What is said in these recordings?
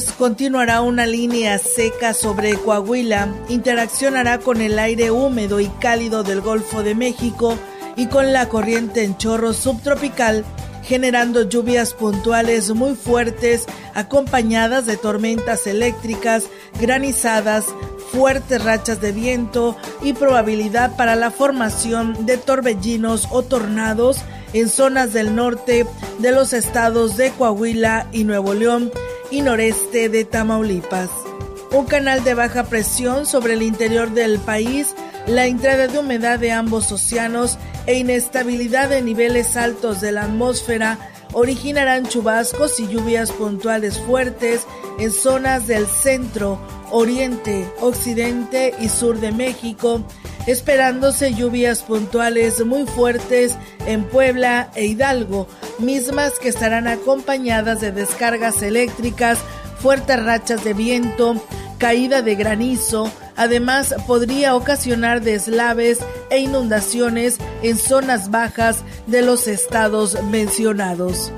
Continuará una línea seca sobre Coahuila, interaccionará con el aire húmedo y cálido del Golfo de México y con la corriente en chorro subtropical, generando lluvias puntuales muy fuertes acompañadas de tormentas eléctricas, granizadas, fuertes rachas de viento y probabilidad para la formación de torbellinos o tornados en zonas del norte de los estados de Coahuila y Nuevo León y noreste de Tamaulipas. Un canal de baja presión sobre el interior del país, la entrada de humedad de ambos océanos e inestabilidad de niveles altos de la atmósfera originarán chubascos y lluvias puntuales fuertes en zonas del centro, oriente, occidente y sur de México, esperándose lluvias puntuales muy fuertes en Puebla e Hidalgo, mismas que estarán acompañadas de descargas eléctricas, fuertes rachas de viento, caída de granizo, además podría ocasionar deslaves e inundaciones en zonas bajas de los estados mencionados.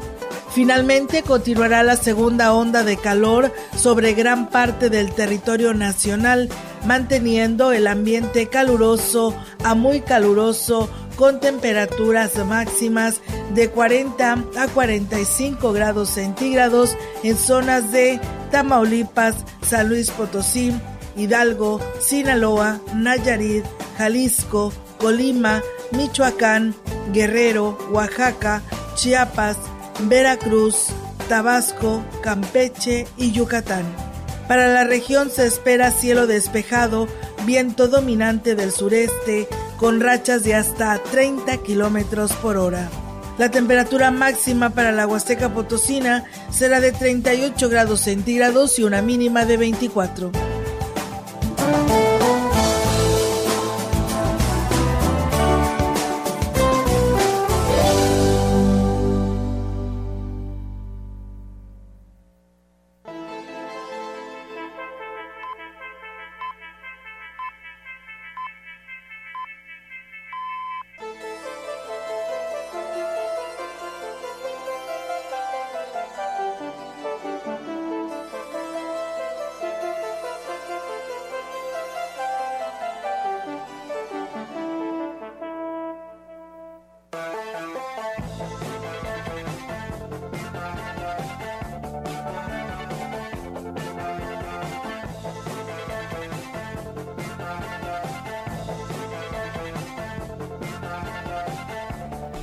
Finalmente continuará la segunda onda de calor sobre gran parte del territorio nacional, manteniendo el ambiente caluroso a muy caluroso con temperaturas máximas de 40 a 45 grados centígrados en zonas de Tamaulipas, San Luis Potosí, Hidalgo, Sinaloa, Nayarit, Jalisco, Colima, Michoacán, Guerrero, Oaxaca, Chiapas, Veracruz, Tabasco, Campeche y Yucatán. Para la región se espera cielo despejado, viento dominante del sureste, con rachas de hasta 30 kilómetros por hora. La temperatura máxima para la Huasteca Potosina será de 38 grados centígrados y una mínima de 24.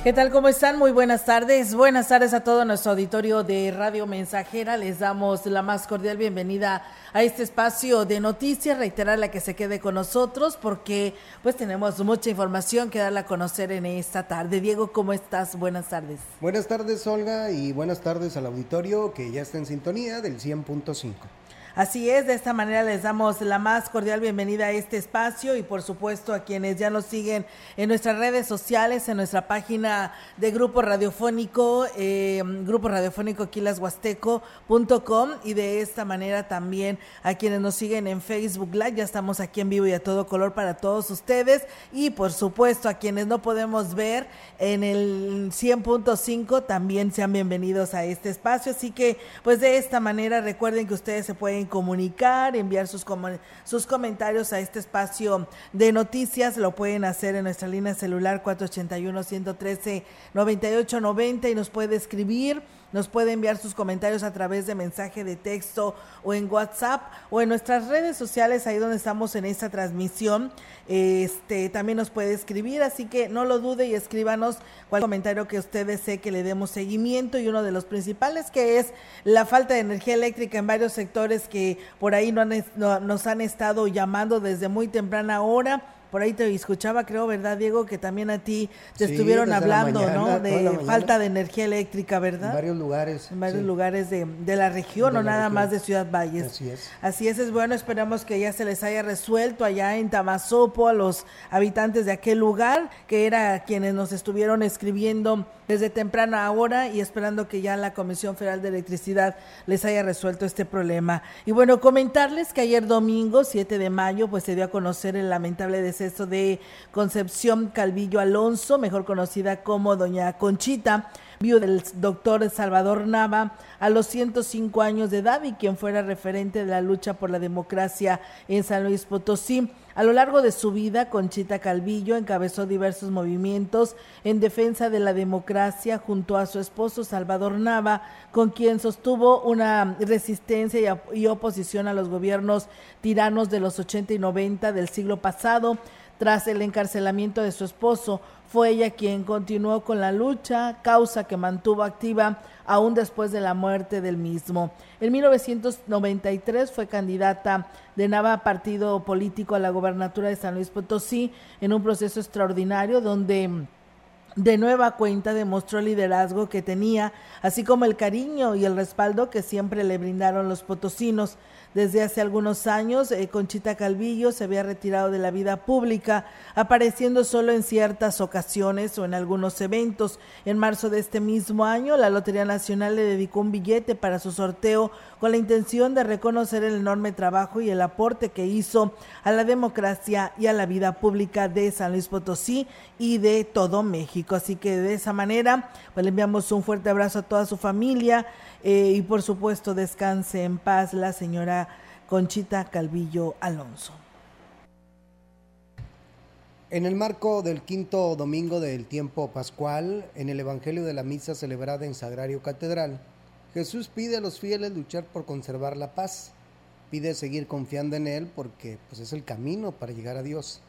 ¿Qué tal? ¿Cómo están? Muy buenas tardes. Buenas tardes a todo nuestro auditorio de Radio Mensajera. Les damos la más cordial bienvenida a este espacio de noticias. Reiterarle que se quede con nosotros porque pues tenemos mucha información que darle a conocer en esta tarde. Diego, ¿cómo estás? Buenas tardes. Buenas tardes, Olga, y buenas tardes al auditorio que ya está en sintonía del 100.5. Así es, de esta manera les damos la más cordial bienvenida a este espacio y por supuesto a quienes ya nos siguen en nuestras redes sociales, en nuestra página de Grupo Radiofónico, eh, Grupo Radiofónico quilashuasteco.com y de esta manera también a quienes nos siguen en Facebook Live, ya estamos aquí en vivo y a todo color para todos ustedes. Y por supuesto a quienes no podemos ver en el 100.5 también sean bienvenidos a este espacio, así que pues de esta manera recuerden que ustedes se pueden comunicar, enviar sus, sus comentarios a este espacio de noticias. Lo pueden hacer en nuestra línea celular 481-113-9890 y nos puede escribir nos puede enviar sus comentarios a través de mensaje de texto o en WhatsApp o en nuestras redes sociales, ahí donde estamos en esta transmisión. Este también nos puede escribir, así que no lo dude y escríbanos cualquier comentario que usted desee que le demos seguimiento y uno de los principales que es la falta de energía eléctrica en varios sectores que por ahí no, nos han estado llamando desde muy temprana hora por ahí te escuchaba, creo, ¿verdad, Diego? Que también a ti te estuvieron hablando, ¿no? De falta de energía eléctrica, ¿verdad? En varios lugares. En varios lugares de, la región, o nada más de Ciudad Valles. Así es. Así es, es bueno, esperamos que ya se les haya resuelto allá en Tamazopo a los habitantes de aquel lugar, que era quienes nos estuvieron escribiendo desde temprana hora y esperando que ya la Comisión Federal de Electricidad les haya resuelto este problema. Y bueno, comentarles que ayer domingo, 7 de mayo, pues se dio a conocer el lamentable deceso de Concepción Calvillo Alonso, mejor conocida como Doña Conchita, viuda del doctor Salvador Nava a los 105 años de edad y quien fuera referente de la lucha por la democracia en San Luis Potosí. A lo largo de su vida, Conchita Calvillo encabezó diversos movimientos en defensa de la democracia junto a su esposo Salvador Nava, con quien sostuvo una resistencia y, oposición a los gobiernos tiranos de los 80 y 90 del siglo pasado. Tras el encarcelamiento de su esposo, fue ella quien continuó con la lucha, causa que mantuvo activa aún después de la muerte del mismo. En 1993 fue candidata de Nava partido político a la gobernatura de San Luis Potosí en un proceso extraordinario donde de nueva cuenta demostró el liderazgo que tenía, así como el cariño y el respaldo que siempre le brindaron los potosinos. Desde hace algunos años, eh, Conchita Calvillo se había retirado de la vida pública, apareciendo solo en ciertas ocasiones o en algunos eventos. En marzo de este mismo año, la Lotería Nacional le dedicó un billete para su sorteo con la intención de reconocer el enorme trabajo y el aporte que hizo a la democracia y a la vida pública de San Luis Potosí y de todo México. Así que de esa manera, pues le enviamos un fuerte abrazo a toda su familia eh, y por supuesto descanse en paz la señora Conchita Calvillo Alonso. En el marco del quinto domingo del tiempo pascual, en el Evangelio de la Misa celebrada en Sagrario Catedral, Jesús pide a los fieles luchar por conservar la paz. Pide seguir confiando en Él porque pues, es el camino para llegar a Dios.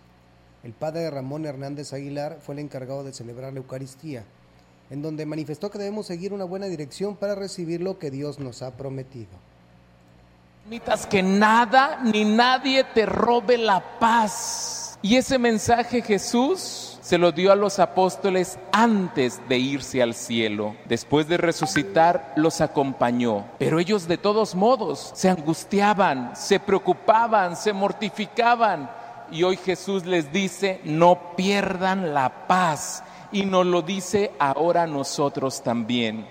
El padre Ramón Hernández Aguilar fue el encargado de celebrar la Eucaristía en donde manifestó que debemos seguir una buena dirección para recibir lo que Dios nos ha prometido. Permitas que nada ni nadie te robe la paz. Y ese mensaje Jesús se lo dio a los apóstoles antes de irse al cielo. Después de resucitar, los acompañó. Pero ellos de todos modos se angustiaban, se preocupaban, se mortificaban. Y hoy Jesús les dice, no pierdan la paz y nos lo dice ahora nosotros también.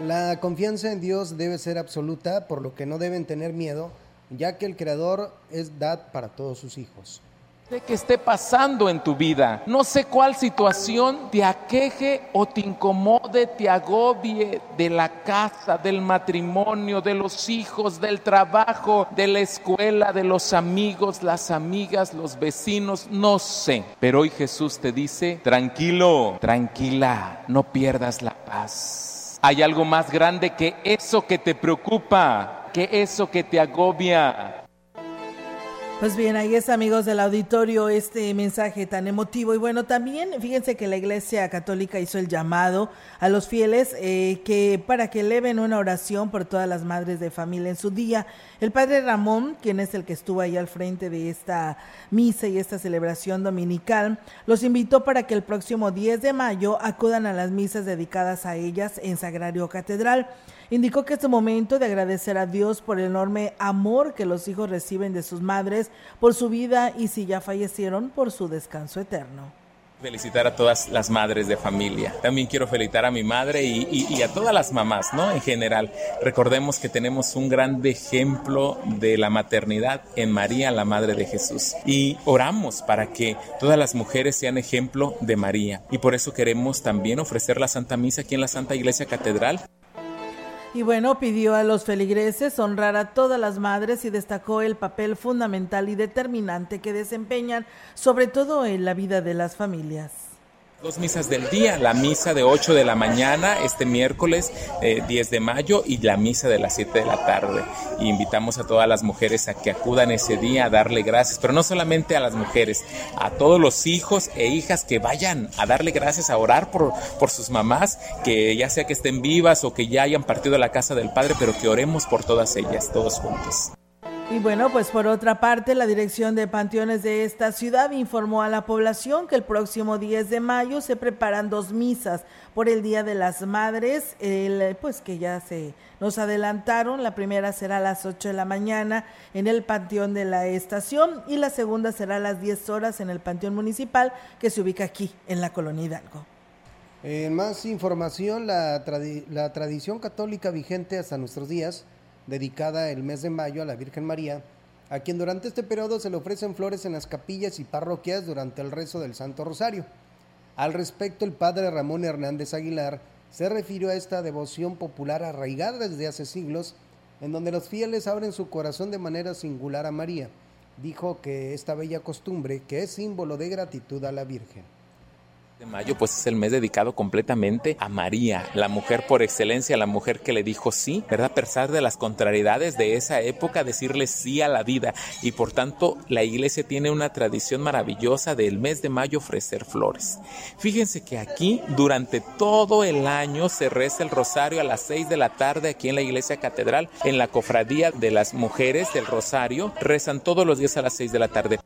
La confianza en Dios debe ser absoluta, por lo que no deben tener miedo, ya que el Creador es dad para todos sus hijos que esté pasando en tu vida. No sé cuál situación te aqueje o te incomode, te agobie de la casa, del matrimonio, de los hijos, del trabajo, de la escuela, de los amigos, las amigas, los vecinos, no sé. Pero hoy Jesús te dice, tranquilo, tranquila, no pierdas la paz. Hay algo más grande que eso que te preocupa, que eso que te agobia. Pues bien, ahí es amigos del auditorio este mensaje tan emotivo y bueno, también fíjense que la Iglesia Católica hizo el llamado a los fieles eh, que para que eleven una oración por todas las madres de familia en su día. El padre Ramón, quien es el que estuvo ahí al frente de esta misa y esta celebración dominical, los invitó para que el próximo 10 de mayo acudan a las misas dedicadas a ellas en Sagrario Catedral. Indicó que es momento de agradecer a Dios por el enorme amor que los hijos reciben de sus madres, por su vida y si ya fallecieron, por su descanso eterno felicitar a todas las madres de familia. También quiero felicitar a mi madre y, a todas las mamás, ¿no? En general. Recordemos que tenemos un gran ejemplo de la maternidad en María, la Madre de Jesús. Y oramos para que todas las mujeres sean ejemplo de María. Y por eso queremos también ofrecer la Santa Misa aquí en la Santa Iglesia Catedral. Y bueno, pidió a los feligreses honrar a todas las madres y destacó el papel fundamental y determinante que desempeñan, sobre todo en la vida de las familias. Dos misas del día, la misa de 8 de la mañana este miércoles 10 eh, de mayo y la misa de las 7 de la tarde. Y invitamos a todas las mujeres a que acudan ese día a darle gracias, pero no solamente a las mujeres, a todos los hijos e hijas que vayan a darle gracias, a orar por, por sus mamás, que ya sea que estén vivas o que ya hayan partido a la casa del Padre, pero que oremos por todas ellas, todos juntos. Y bueno, pues por otra parte, la Dirección de Panteones de esta ciudad informó a la población que el próximo 10 de mayo se preparan dos misas por el Día de las Madres, el, pues que ya se nos adelantaron. La primera será a las 8 de la mañana en el Panteón de la Estación y la segunda será a las 10 horas en el Panteón Municipal que se ubica aquí en la Colonia Hidalgo. En más información, la, la tradición católica vigente hasta nuestros días dedicada el mes de mayo a la Virgen María, a quien durante este periodo se le ofrecen flores en las capillas y parroquias durante el rezo del Santo Rosario. Al respecto, el padre Ramón Hernández Aguilar se refirió a esta devoción popular arraigada desde hace siglos, en donde los fieles abren su corazón de manera singular a María. Dijo que esta bella costumbre, que es símbolo de gratitud a la Virgen de mayo pues es el mes dedicado completamente a María, la mujer por excelencia, la mujer que le dijo sí, ¿verdad? A pesar de las contrariedades de esa época, decirle sí a la vida y por tanto la iglesia tiene una tradición maravillosa del mes de mayo ofrecer flores. Fíjense que aquí durante todo el año se reza el rosario a las 6 de la tarde aquí en la iglesia catedral, en la cofradía de las mujeres del rosario, rezan todos los días a las 6 de la tarde.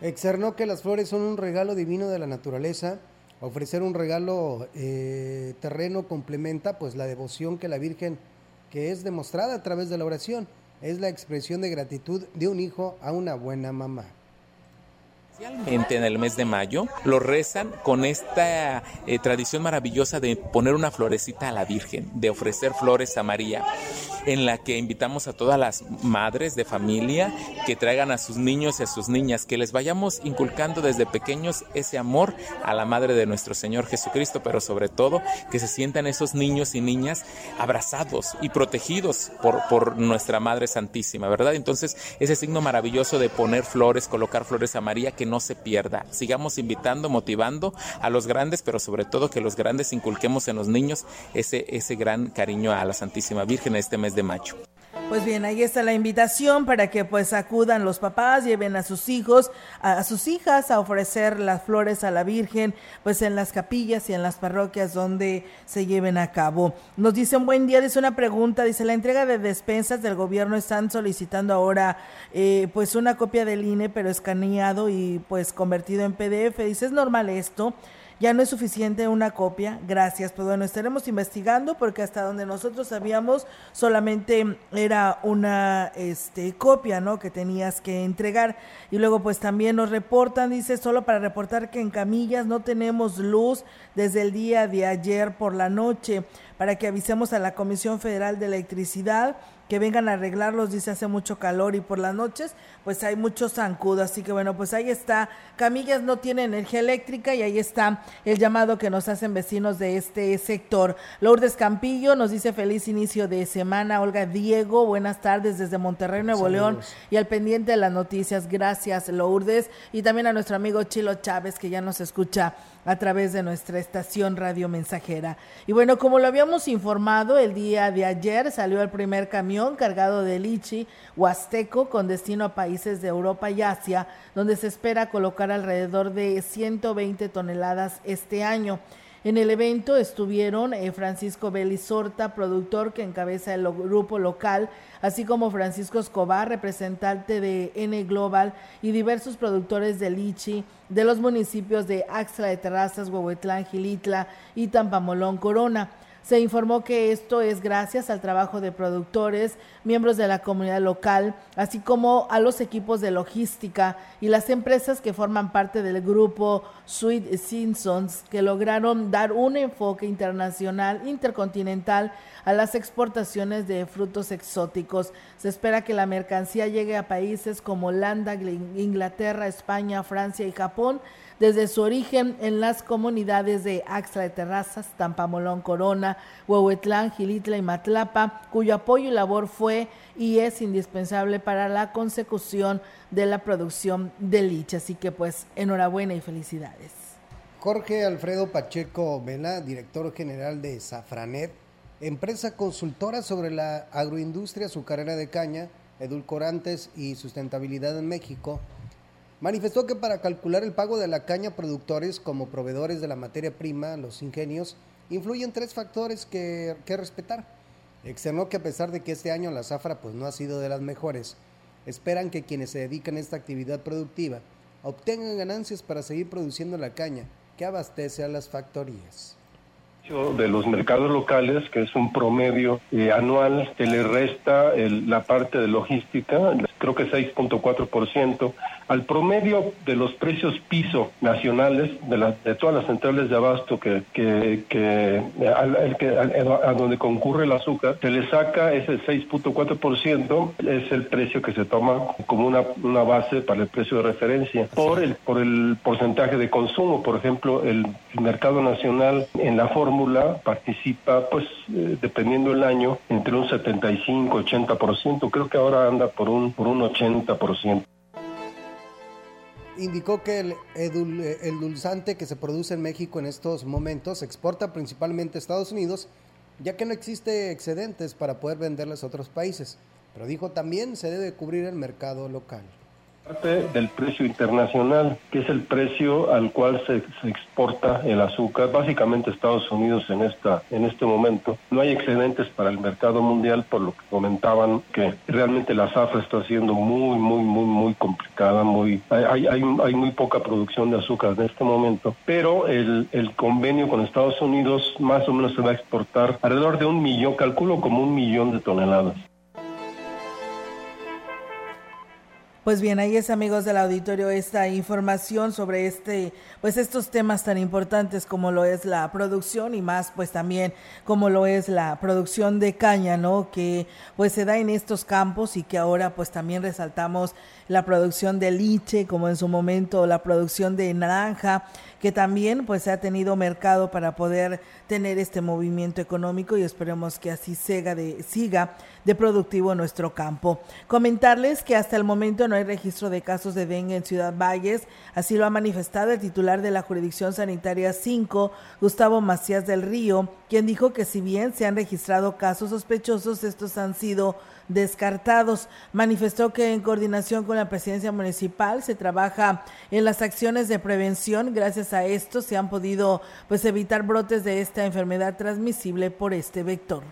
Externó que las flores son un regalo divino de la naturaleza. Ofrecer un regalo eh, terreno complementa pues la devoción que la Virgen, que es demostrada a través de la oración, es la expresión de gratitud de un hijo a una buena mamá. En el mes de mayo, lo rezan con esta eh, tradición maravillosa de poner una florecita a la Virgen, de ofrecer flores a María, en la que invitamos a todas las madres de familia que traigan a sus niños y a sus niñas, que les vayamos inculcando desde pequeños ese amor a la Madre de nuestro Señor Jesucristo, pero sobre todo que se sientan esos niños y niñas abrazados y protegidos por, por nuestra Madre Santísima, ¿verdad? Entonces, ese signo maravilloso de poner flores, colocar flores a María, que no se pierda. Sigamos invitando, motivando a los grandes, pero sobre todo que los grandes inculquemos en los niños ese, ese gran cariño a la Santísima Virgen este mes de Pues bien, ahí está la invitación para que pues acudan los papás, lleven a sus hijos, a, sus hijas a ofrecer las flores a la Virgen, pues en las capillas y en las parroquias donde se lleven a cabo. Nos dice un buen día, dice una pregunta, dice la entrega de despensas del gobierno están solicitando ahora eh, pues una copia del INE pero escaneado y pues convertido en PDF. Dice, ¿es normal esto? Ya no es suficiente una copia, gracias, pues bueno, estaremos investigando porque hasta donde nosotros sabíamos solamente era una este, copia, ¿no? Que tenías que entregar. Y luego pues también nos reportan, dice, solo para reportar que en Camillas no tenemos luz desde el día de ayer por la noche, para que avisemos a la Comisión Federal de Electricidad que vengan a arreglarlos, dice hace mucho calor y por las noches pues hay mucho zancudo, así que bueno, pues ahí está, Camillas no tiene energía eléctrica y ahí está el llamado que nos hacen vecinos de este sector. Lourdes Campillo nos dice feliz inicio de semana, Olga Diego, buenas tardes desde Monterrey, Nuevo León. Y al pendiente de las noticias, gracias Lourdes. Y también a nuestro amigo Chilo Chávez que ya nos escucha a través de nuestra estación radio mensajera. Y bueno, como lo habíamos informado, el día de ayer salió el primer camión cargado de lichi huasteco con destino a países de Europa y Asia, donde se espera colocar alrededor de 120 toneladas este año. En el evento estuvieron eh, Francisco Belizorta, productor que encabeza el grupo local, así como Francisco Escobar, representante de N Global, y diversos productores de lichi de los municipios de Axla de Terrazas, Huehuetlán, Gilitla y Tampamolón, Corona. Se informó que esto es gracias al trabajo de productores, miembros de la comunidad local, así como a los equipos de logística y las empresas que forman parte del grupo Sweet Simpsons, que lograron dar un enfoque internacional, intercontinental a las exportaciones de frutos exóticos. Se espera que la mercancía llegue a países como Holanda, Inglaterra, España, Francia y Japón desde su origen en las comunidades de Axtra de Terrazas, Tampamolón, Corona, Huehuetlán, Gilitla y Matlapa, cuyo apoyo y labor fue y es indispensable para la consecución de la producción de liche. Así que pues enhorabuena y felicidades. Jorge Alfredo Pacheco Vela, director general de Safranet, empresa consultora sobre la agroindustria azucarera de caña, edulcorantes y sustentabilidad en México, manifestó que para calcular el pago de la caña productores como proveedores de la materia prima, los ingenios, influyen tres factores que, que respetar. Externó que a pesar de que este año la zafra pues, no ha sido de las mejores, esperan que quienes se dedican a esta actividad productiva obtengan ganancias para seguir produciendo la caña que abastece a las factorías de los mercados locales, que es un promedio eh, anual, que le resta la parte de logística, creo que 6.4%, al promedio de los precios piso nacionales de, de todas las centrales de abasto que, que, que, a, donde concurre el azúcar, se le saca ese 6.4%, es el precio que se toma como una, una base para el precio de referencia, por el, por el porcentaje de consumo. Por ejemplo, el, mercado nacional en la fórmula participa, pues, eh, dependiendo del año, entre un 75-80%, creo que ahora anda por un, por un 80% indicó que el, el dulzante que se produce en México en estos momentos se exporta principalmente a Estados Unidos, ya que no existe excedentes para poder venderles a otros países. Pero dijo también se debe cubrir el mercado local parte del precio internacional, que es el precio al cual se, exporta el azúcar, básicamente Estados Unidos en esta en este momento. No hay excedentes para el mercado mundial, por lo que comentaban que realmente la zafra está siendo muy, muy, muy, muy complicada, muy hay, hay, hay muy poca producción de azúcar en este momento, pero el, el convenio con Estados Unidos más o menos se va a exportar alrededor de un millón, calculo como un millón de toneladas. Pues bien, ahí es amigos del auditorio esta información sobre este, pues estos temas tan importantes como lo es la producción y más pues también como lo es la producción de caña, ¿no? Que pues se da en estos campos y que ahora pues también resaltamos la producción de liche como en su momento la producción de naranja que también pues ha tenido mercado para poder tener este movimiento económico y esperemos que así siga de, siga de productivo nuestro campo. Comentarles que hasta el momento no hay registro de casos de dengue en Ciudad Valles, así lo ha manifestado el titular de la jurisdicción sanitaria 5, Gustavo Macías del Río, quien dijo que si bien se han registrado casos sospechosos, estos han sido descartados. Manifestó que en coordinación con la presidencia municipal se trabaja en las acciones de prevención. Gracias a esto se han podido pues evitar brotes de esta enfermedad transmisible por este vector.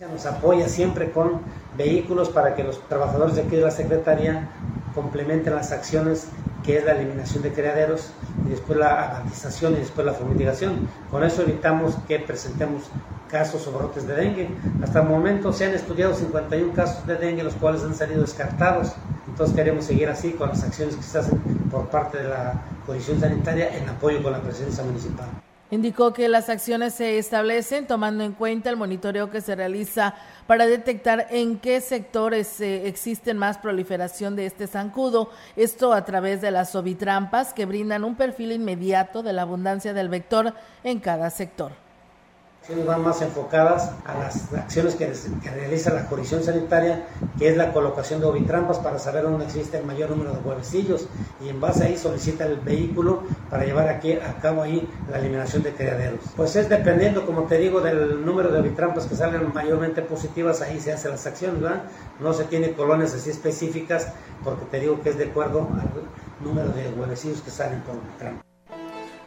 Nos apoya siempre con vehículos para que los trabajadores de aquí de la Secretaría complementen las acciones que es la eliminación de criaderos y después la avantización y después la fumigación. Con eso evitamos que presentemos casos o brotes de dengue. Hasta el momento se han estudiado 51 casos de dengue, los cuales han salido descartados. Entonces queremos seguir así con las acciones que se hacen por parte de la Comisión Sanitaria en apoyo con la presidencia municipal. Indicó que las acciones se establecen tomando en cuenta el monitoreo que se realiza para detectar en qué sectores eh, existen más proliferación de este zancudo, esto a través de las ovitrampas que brindan un perfil inmediato de la abundancia del vector en cada sector acciones van más enfocadas a las acciones que, realiza la jurisdicción sanitaria, que es la colocación de ovitrampas para saber dónde existe el mayor número de huevecillos y en base a ahí solicita el vehículo para llevar aquí a cabo ahí la eliminación de criaderos. Pues es dependiendo, como te digo, del número de ovitrampas que salgan mayormente positivas, ahí se hacen las acciones, ¿verdad? No se tiene colonias así específicas porque te digo que es de acuerdo al número de huevecillos que salen por ovitrampas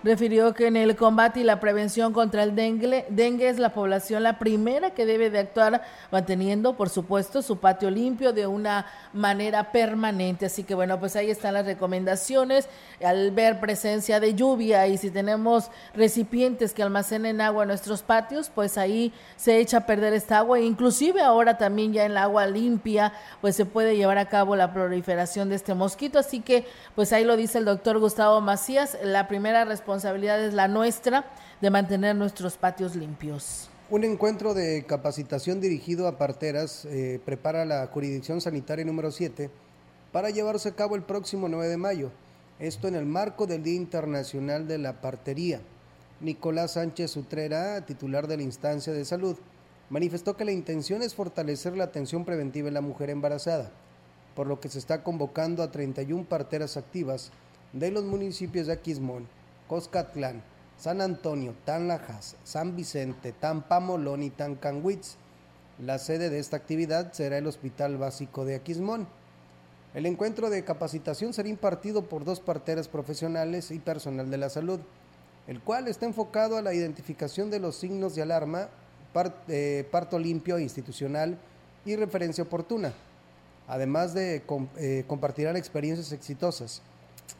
refirió que en el combate y la prevención contra el dengue, dengue es la población la primera que debe de actuar manteniendo, por supuesto, su patio limpio de una manera permanente. Así que bueno, pues ahí están las recomendaciones. Al ver presencia de lluvia y si tenemos recipientes que almacenen agua en nuestros patios, pues ahí se echa a perder esta agua. Inclusive ahora también ya en el agua limpia, pues se puede llevar a cabo la proliferación de este mosquito. Así que pues ahí lo dice el doctor Gustavo Macías, la primera responsabilidad responsabilidad es la nuestra de mantener nuestros patios limpios. Un encuentro de capacitación dirigido a parteras eh, prepara la jurisdicción sanitaria número 7 para llevarse a cabo el próximo 9 de mayo. Esto en el marco del Día Internacional de la Partería. Nicolás Sánchez Utrera, titular de la instancia de salud, manifestó que la intención es fortalecer la atención preventiva en la mujer embarazada, por lo que se está convocando a 31 parteras activas de los municipios de Aquismón, Coscatlán, San Antonio, Tanlajas, San Vicente, Tampamolón y Tancanwitz. La sede de esta actividad será el Hospital Básico de Aquismón. El encuentro de capacitación será impartido por dos parteras profesionales y personal de la salud, el cual está enfocado a la identificación de los signos de alarma, eh, parto limpio institucional y referencia oportuna. Además de eh, compartir experiencias exitosas.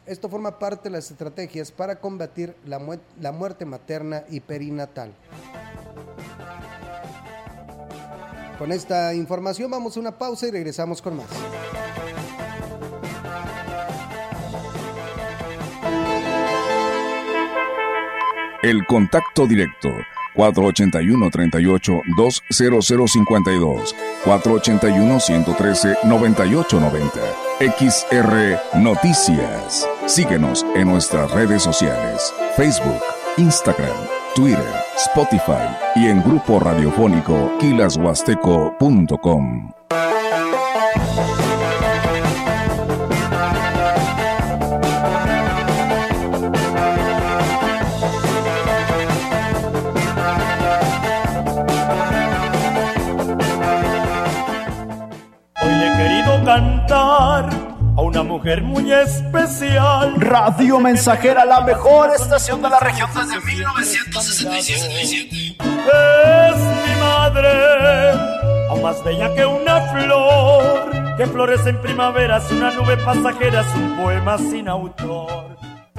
Esto forma parte de las estrategias para combatir la, muerte materna y perinatal. Con esta información vamos a una pausa y regresamos con más. El contacto directo 481-38-20052, 481-113-9890. XR Noticias. Síguenos en nuestras redes sociales, Facebook, Instagram, Twitter, Spotify y en grupo radiofónico kilashuasteco.com. una mujer muy especial. Radio Mensajera, la mejor estación de la región desde 1967. Es mi madre, aún más bella que una flor, que florece en primavera, es una nube pasajera, es un poema sin autor.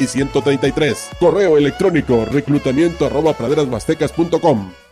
y 133. Correo electrónico reclutamiento arroba praderasmastecas.com.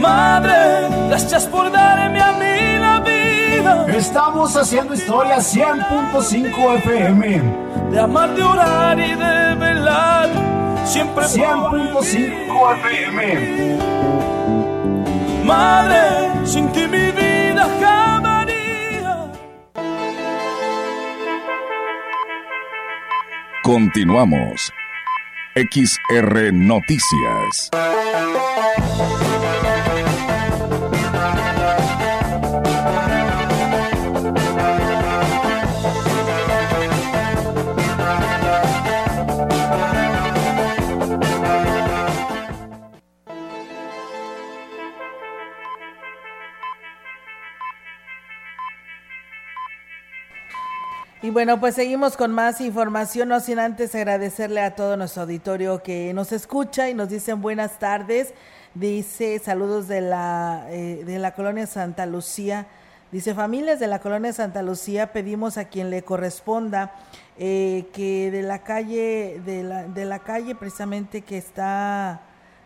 Madre, gracias por darme a mí la vida. Estamos haciendo historia 100.5 FM. De amar, de orar y de velar. Siempre 100.5 FM. Madre, sin ti mi vida jamás. Continuamos. XR Noticias. Bueno, pues seguimos con más información, no sin antes agradecerle a todo nuestro auditorio que nos escucha y nos dicen buenas tardes. Dice saludos de la, eh, de la colonia Santa Lucía. Dice familias de la colonia Santa Lucía, pedimos a quien le corresponda eh, que de la calle, de la, de la calle precisamente que está,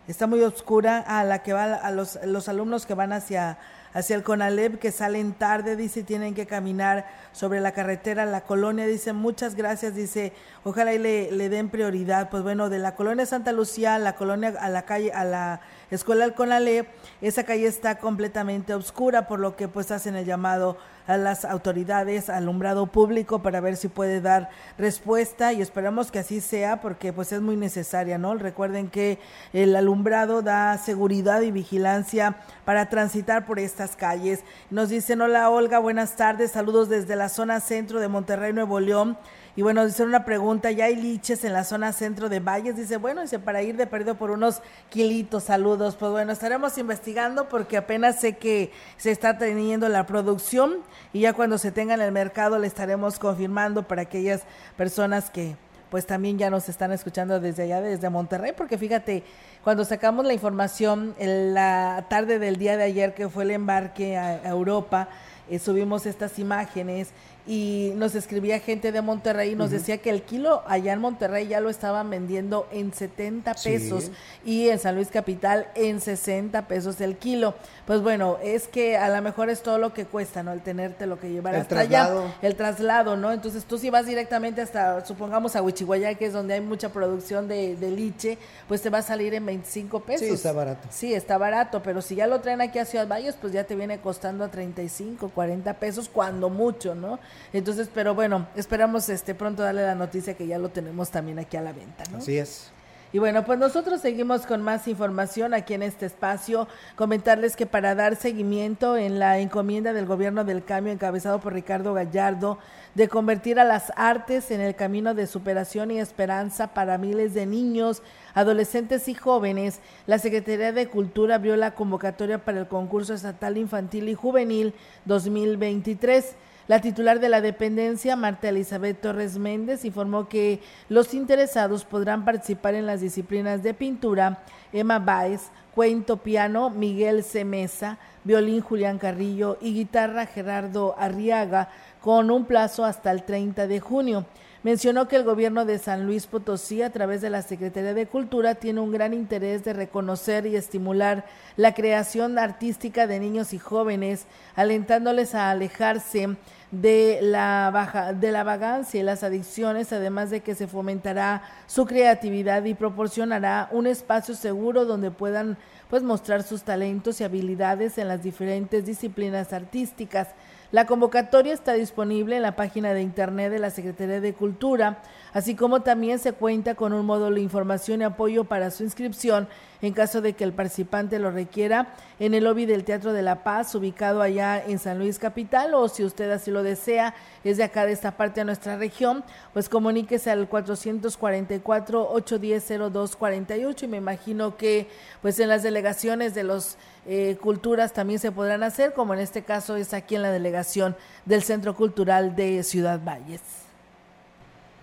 está muy oscura, a la que va a los, los alumnos que van hacia hacia el Conalep que salen tarde, dice, tienen que caminar sobre la carretera, la colonia, dice, muchas gracias, dice, ojalá y le, le den prioridad. Pues bueno, de la colonia Santa Lucía a la colonia, a la calle, a la escuela del Conalep, esa calle está completamente oscura, por lo que pues hacen el llamado a las autoridades, alumbrado público para ver si puede dar respuesta y esperamos que así sea porque pues es muy necesaria, ¿no? Recuerden que el alumbrado da seguridad y vigilancia para transitar por estas calles. Nos dicen, hola Olga, buenas tardes, saludos desde la zona centro de Monterrey, Nuevo León. Y bueno, dice una pregunta, ¿ya hay liches en la zona centro de Valles? Dice, bueno, dice, para ir de perdido por unos kilitos, saludos. Pues bueno, estaremos investigando porque apenas sé que se está teniendo la producción y ya cuando se tenga en el mercado le estaremos confirmando para aquellas personas que pues también ya nos están escuchando desde allá, desde Monterrey, porque fíjate, cuando sacamos la información en la tarde del día de ayer que fue el embarque a Europa, eh, subimos estas imágenes y nos escribía gente de Monterrey y nos decía que el kilo allá en Monterrey ya lo estaban vendiendo en 70 pesos y en San Luis Capital en 60 pesos el kilo. Pues bueno, es que a lo mejor es todo lo que cuesta, ¿no? El tenerte lo que llevar hasta allá, el traslado, ¿no? Entonces tú si vas directamente hasta, supongamos a Huichihuayá, que es donde hay mucha producción de, de liche, pues te va a salir en 25 pesos. Sí, está barato. Sí, está barato, pero si ya lo traen aquí a Ciudad Valles, pues ya te viene costando a 35, 40 pesos, cuando mucho, ¿no? Entonces, pero bueno, esperamos este pronto darle la noticia que ya lo tenemos también aquí a la venta, ¿no? Así es. Y bueno, pues nosotros seguimos con más información aquí en este espacio. Comentarles que para dar seguimiento en la encomienda del gobierno del cambio encabezado por Ricardo Gallardo de convertir a las artes en el camino de superación y esperanza para miles de niños, adolescentes y jóvenes, la Secretaría de Cultura abrió la convocatoria para el concurso estatal infantil y juvenil 2023. La titular de la dependencia, Marta Elizabeth Torres Méndez, informó que los interesados podrán participar en las disciplinas de pintura, Emma Baez, cuento piano, Miguel Semesa, violín Julián Carrillo y guitarra Gerardo Arriaga, con un plazo hasta el 30 de junio. Mencionó que el gobierno de San Luis Potosí, a través de la Secretaría de Cultura, tiene un gran interés de reconocer y estimular la creación artística de niños y jóvenes, alentándoles a alejarse de la baja de la vagancia y las adicciones, además de que se fomentará su creatividad y proporcionará un espacio seguro donde puedan pues mostrar sus talentos y habilidades en las diferentes disciplinas artísticas. La convocatoria está disponible en la página de internet de la Secretaría de Cultura, así como también se cuenta con un módulo de información y apoyo para su inscripción en caso de que el participante lo requiera en el lobby del Teatro de la Paz, ubicado allá en San Luis Capital, o si usted así lo desea, es de acá de esta parte de nuestra región, pues comuníquese al 444-810-0248 y me imagino que pues en las delegaciones de los eh, culturas también se podrán hacer, como en este caso es aquí en la delegación del Centro Cultural de Ciudad Valles.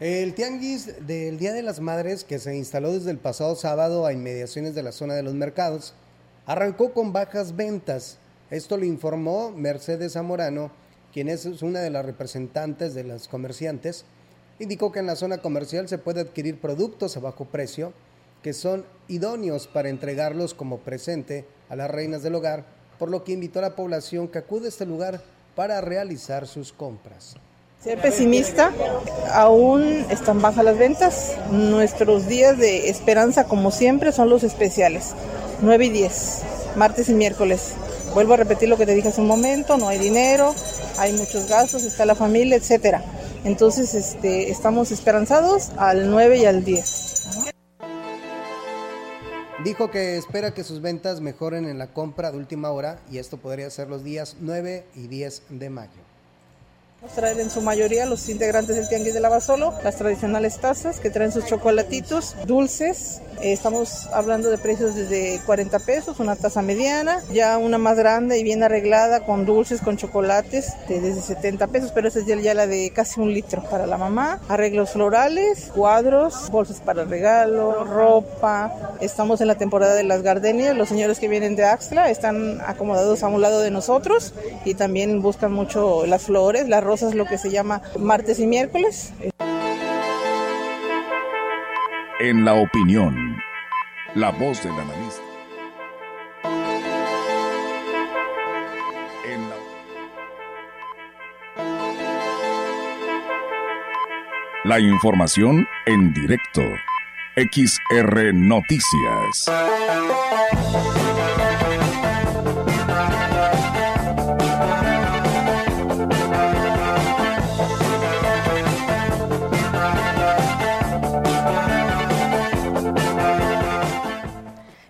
El tianguis del Día de las Madres, que se instaló desde el pasado sábado a inmediaciones de la zona de los mercados, arrancó con bajas ventas. Esto lo informó Mercedes Zamorano, quien es una de las representantes de los comerciantes. Indicó que en la zona comercial se puede adquirir productos a bajo precio que son idóneos para entregarlos como presente a las reinas del hogar, por lo que invitó a la población que acude a este lugar para realizar sus compras. Ser pesimista, aún están bajas las ventas. Nuestros días de esperanza, como siempre, son los especiales, 9 y 10, martes y miércoles. Vuelvo a repetir lo que te dije hace un momento, no hay dinero, hay muchos gastos, está la familia, etcétera. Entonces, este, estamos esperanzados al 9 y al 10. Dijo que espera que sus ventas mejoren en la compra de última hora y esto podría ser los días 9 y 10 de mayo. Nos traen en su mayoría los integrantes del Tianguis de Lavasolo, las tradicionales tazas que traen sus chocolatitos, dulces. Eh, estamos hablando de precios desde 40 pesos, una taza mediana, ya una más grande y bien arreglada con dulces, con chocolates, desde 70 pesos, pero esa es ya, la de casi un litro para la mamá. Arreglos florales, cuadros, bolsas para regalo, ropa. Estamos en la temporada de las gardenias. Los señores que vienen de Axla están acomodados a un lado de nosotros y también buscan mucho las flores, las rosas, lo que se llama martes y miércoles. En la opinión, la voz del analista. En la... la información en directo. XR Noticias.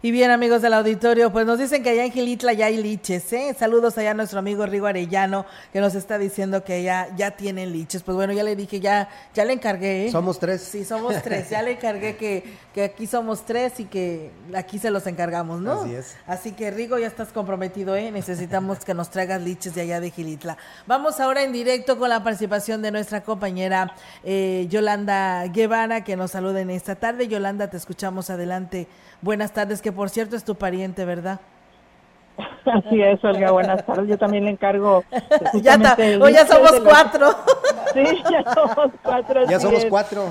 Y bien, amigos del auditorio, pues nos dicen que allá en Gilitla ya hay liches, ¿eh? Saludos allá a nuestro amigo Rigo Arellano, que nos está diciendo que ya, ya tienen liches. Pues bueno, ya le dije, ya, ya le encargué. ¿eh? Somos tres. Sí, somos tres. Ya le encargué que, que aquí somos tres y que aquí se los encargamos, ¿no? Así es. Así que Rigo, ya estás comprometido, ¿eh? Necesitamos que nos traigas liches de allá de Gilitla. Vamos ahora en directo con la participación de nuestra compañera eh, Yolanda Guevara, que nos saluda en esta tarde. Yolanda, te escuchamos adelante. Buenas tardes, que por cierto es tu pariente, ¿verdad? Así es, Olga, buenas tardes. Yo también le encargo. ya, está, hoy ya somos cuatro. Sí, ya somos cuatro. Ya somos cuatro.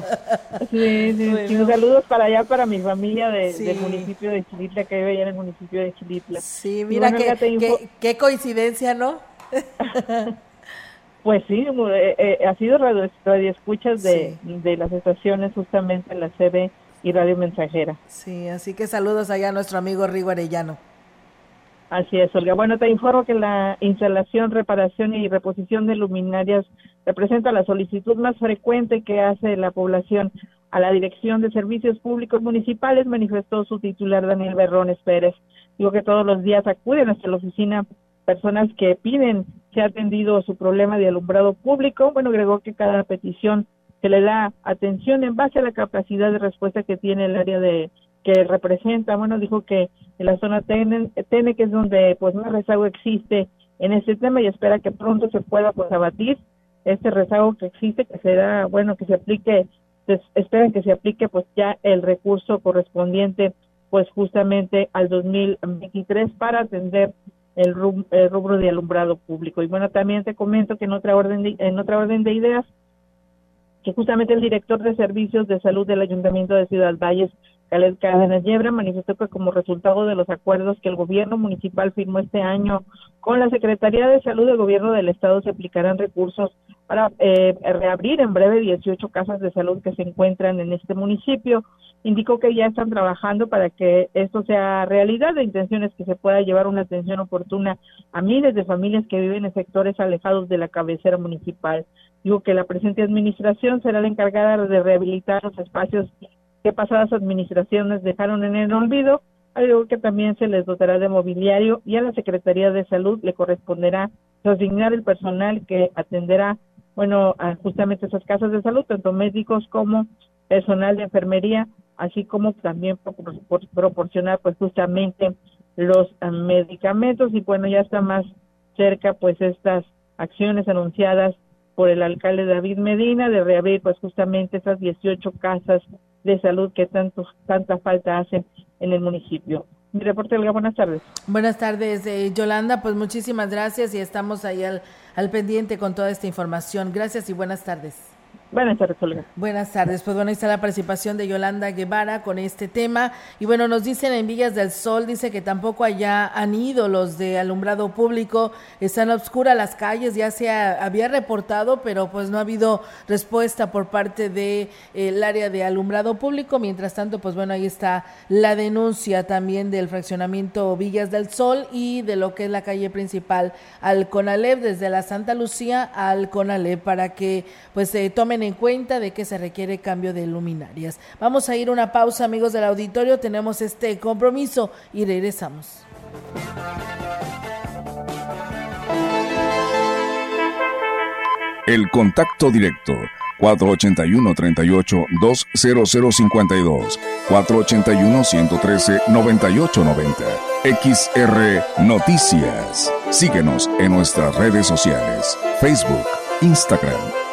Sí, sí, saludos para allá, para mi familia de, del municipio de Chilitla, que vive allá en el municipio de Chilitla. Sí, mira, qué, qué, coincidencia, ¿no? pues sí, eh, eh, ha sido radio, radio escuchas de, de las estaciones justamente en la sede y Radio Mensajera. Sí, así que saludos allá a nuestro amigo Rigo Arellano. Así es, Olga. Bueno, te informo que la instalación, reparación y reposición de luminarias representa la solicitud más frecuente que hace la población a la Dirección de Servicios Públicos Municipales, manifestó su titular Daniel Berrones Pérez. Digo que todos los días acuden hasta la oficina personas que piden que ha atendido su problema de alumbrado público. Bueno, agregó que cada petición se le da atención en base a la capacidad de respuesta que tiene el área de que representa. Bueno, dijo que en la zona TN, que es donde pues más rezago existe en este tema y espera que pronto se pueda pues abatir este rezago que existe, que será, bueno, que se aplique, pues, esperan que se aplique pues ya el recurso correspondiente pues justamente al 2023 para atender el, rubro de alumbrado público. Y bueno, también te comento que en otra orden en otra orden de ideas, que justamente el director de Servicios de Salud del Ayuntamiento de Ciudad Valles, Caled Cárdenas Yebra, manifestó que como resultado de los acuerdos que el gobierno municipal firmó este año con la Secretaría de Salud del Gobierno del Estado, se aplicarán recursos para eh, reabrir en breve 18 casas de salud que se encuentran en este municipio. Indicó que ya están trabajando para que esto sea realidad. La intención es que se pueda llevar una atención oportuna a miles de familias que viven en sectores alejados de la cabecera municipal. Digo que la presente administración será la encargada de rehabilitar los espacios que pasadas administraciones dejaron en el olvido, algo que también se les dotará de mobiliario y a la Secretaría de Salud le corresponderá asignar el personal que atenderá, bueno, justamente esas casas de salud, tanto médicos como personal de enfermería, así como también proporcionar pues justamente los ah, medicamentos. Y bueno, ya está más cerca pues estas acciones anunciadas por el alcalde David Medina de reabrir pues justamente esas 18 casas de salud que tanto, tanta falta hacen en el municipio. Mi reporte, Olga, buenas tardes. Buenas tardes, eh, Yolanda, pues muchísimas gracias y estamos ahí al, al pendiente con toda esta información. Gracias y buenas tardes. Buenas tardes, Olga. Buenas tardes. Pues bueno, ahí está la participación de Yolanda Guevara con este tema. Y bueno, nos dicen en Villas del Sol, dice que tampoco allá han ido los de alumbrado público. Están obscuras las calles, ya se había reportado, pero pues no ha habido respuesta por parte del de, área de alumbrado público. Mientras tanto, pues bueno, ahí está la denuncia también del fraccionamiento Villas del Sol y de lo que es la calle principal al Conalep, desde la Santa Lucía al Conalep, para que pues se tomen en cuenta de que se requiere cambio de luminarias. Vamos a ir una pausa, amigos del auditorio. Tenemos este compromiso y regresamos. El contacto directo 481-38-20052, 481-113-9890. XR Noticias. Síguenos en nuestras redes sociales, Facebook, Instagram,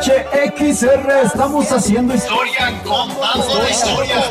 XHXR estamos haciendo historia, contando la historia.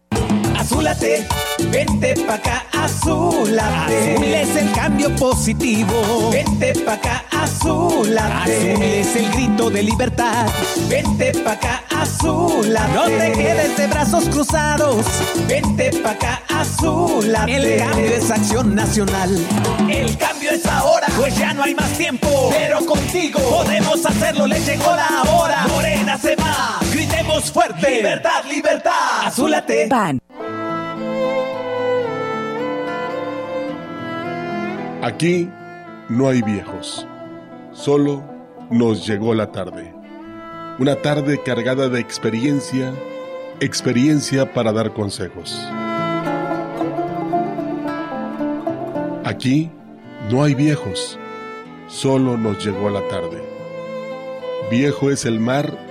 Azúlate, vente pa' acá, azúlate. Azul es el cambio positivo. Vente pa' acá, azúlate. Azul es el grito de libertad. Vente pa' acá, azúlate. No te quedes de brazos cruzados. Vente pa' acá, azúlate. El cambio es acción nacional. El cambio es ahora, pues ya no hay más tiempo. Pero contigo podemos hacerlo, le llegó la hora. Morena se fuerte. Libertad, libertad. Azúlate. Pan. Aquí no hay viejos, solo nos llegó la tarde. Una tarde cargada de experiencia, experiencia para dar consejos. Aquí no hay viejos, solo nos llegó la tarde. Viejo es el mar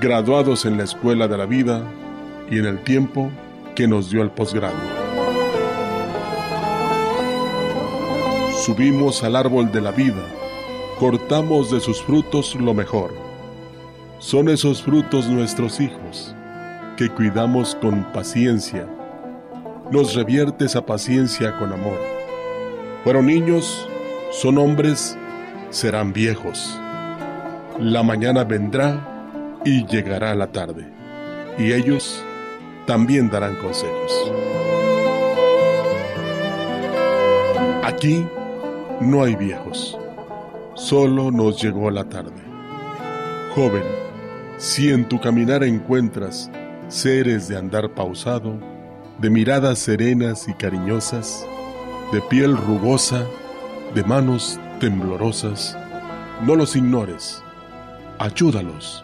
graduados en la escuela de la vida y en el tiempo que nos dio el posgrado. Subimos al árbol de la vida cortamos de sus frutos lo mejor. Son esos frutos nuestros hijos, que cuidamos con paciencia. Nos revierte esa paciencia con amor. Fueron niños, son hombres, serán viejos. La mañana vendrá y llegará la tarde, y ellos también darán consejos. Aquí no hay viejos solo nos llegó la tarde. Joven, si en tu caminar encuentras seres de andar pausado, de miradas serenas y cariñosas, de piel rugosa, de manos temblorosas, no los ignores, ayúdalos,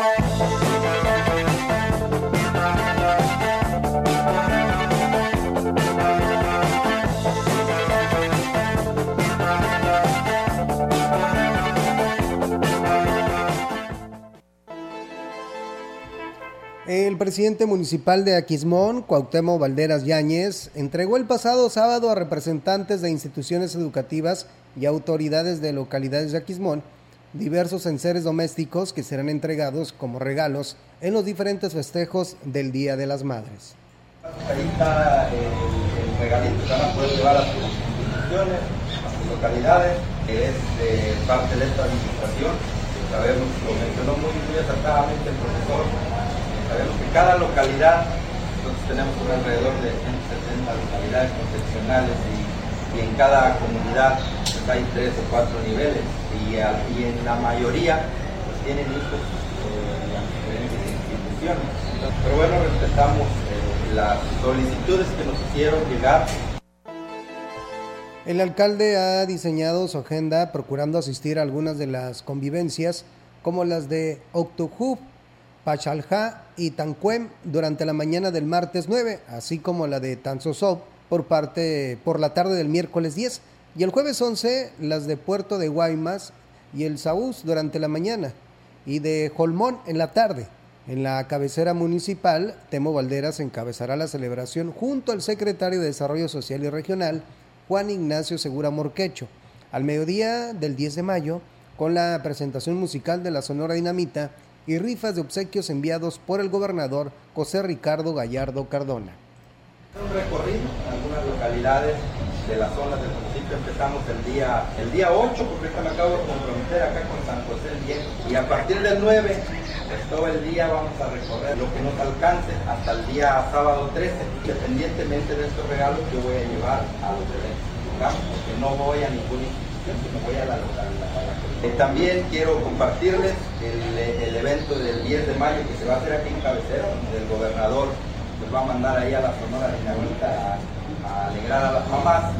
Presidente municipal de Aquismón, Cuauhtémoc Valderas Yáñez, entregó el pasado sábado a representantes de instituciones educativas y autoridades de localidades de Aquismón diversos enseres domésticos que serán entregados como regalos en los diferentes festejos del Día de las Madres. Ahí está el, el regalito que van a poder llevar a sus instituciones, a sus localidades, que es eh, parte de esta administración. Sabemos, lo mencionó muy, muy acertadamente el profesor, sabemos que cada localidad nosotros tenemos alrededor de 170 localidades profesionales y, en cada comunidad pues, hay tres o cuatro niveles y, en la mayoría pues, tienen hijos eh, las diferentes instituciones. Pero bueno, respetamos eh, las solicitudes que nos hicieron llegar el alcalde ha diseñado su agenda procurando asistir a algunas de las convivencias como las de Octujub, Pachaljá y Tancuem durante la mañana del martes 9, así como la de Tanzosop por parte por la tarde del miércoles 10 y el jueves 11 las de Puerto de Guaymas y el Saús durante la mañana y de Jolmón en la tarde. En la cabecera municipal, Temo Valderas encabezará la celebración junto al secretario de Desarrollo Social y Regional, Juan Ignacio Segura Morquecho, al mediodía del 10 de mayo, con la presentación musical de la Sonora Dinamita y rifas de obsequios enviados por el gobernador José Ricardo Gallardo Cardona. Un recorrido en algunas localidades de la zona del municipio empezamos el día, el día 8, porque me acabo de comprometer acá con San José el Viejo, y a partir del 9, pues todo el día vamos a recorrer lo que nos alcance hasta el día sábado 13, independientemente de estos regalos que voy a llevar a los eventos porque no voy a ninguna institución, sino voy a la localidad. Eh, también quiero compartirles el, evento del 10 de mayo que se va a hacer aquí en Cabecero, donde el gobernador nos va a mandar ahí a la Sonora Dinamita a, a alegrar a las mamás.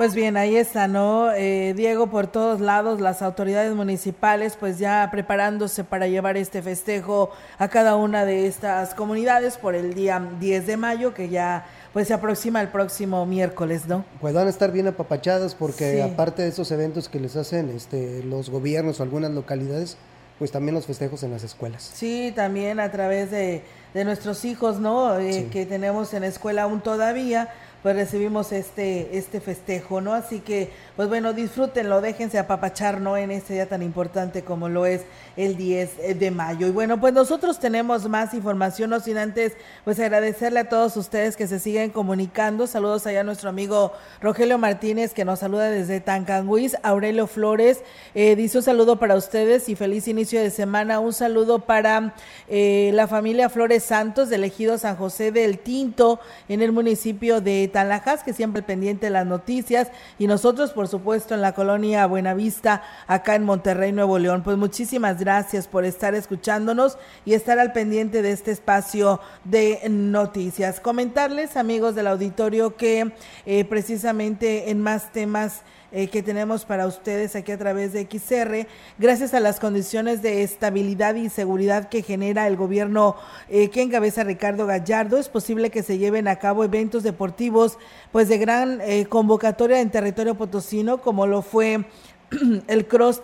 Pues bien, ahí está, ¿no? Eh, Diego, por todos lados, las autoridades municipales, pues ya preparándose para llevar este festejo a cada una de estas comunidades por el día 10 de mayo, que ya pues se aproxima el próximo miércoles, ¿no? Pues van a estar bien apapachadas porque aparte de esos eventos que les hacen este, los gobiernos o algunas localidades, pues también los festejos en las escuelas. Sí, también a través de, de nuestros hijos, ¿no? Eh, que tenemos en la escuela aún todavía pues recibimos este, este festejo, ¿no? Así que, pues bueno, disfrútenlo, déjense apapachar, ¿no? En este día tan importante como lo es el 10 de mayo. Y bueno, pues nosotros tenemos más información, no sin antes, pues agradecerle a todos ustedes que se siguen comunicando. Saludos allá a nuestro amigo Rogelio Martínez, que nos saluda desde Tancanguis. Aurelio Flores, eh, dice un saludo para ustedes y feliz inicio de semana. Un saludo para eh, la familia Flores Santos, de elegido San José del Tinto, en el municipio de Talajas, que siempre pendiente de las noticias, y nosotros, por supuesto, en la colonia Buenavista, acá en Monterrey, Nuevo León. Pues muchísimas gracias por estar escuchándonos y estar al pendiente de este espacio de noticias. Comentarles, amigos del auditorio, que eh, precisamente en más temas eh, que tenemos para ustedes aquí a través de XR, gracias a las condiciones de estabilidad y seguridad que genera el gobierno eh, que encabeza Ricardo Gallardo, es posible que se lleven a cabo eventos deportivos pues de gran eh, convocatoria en territorio potosino, como lo fue el Cross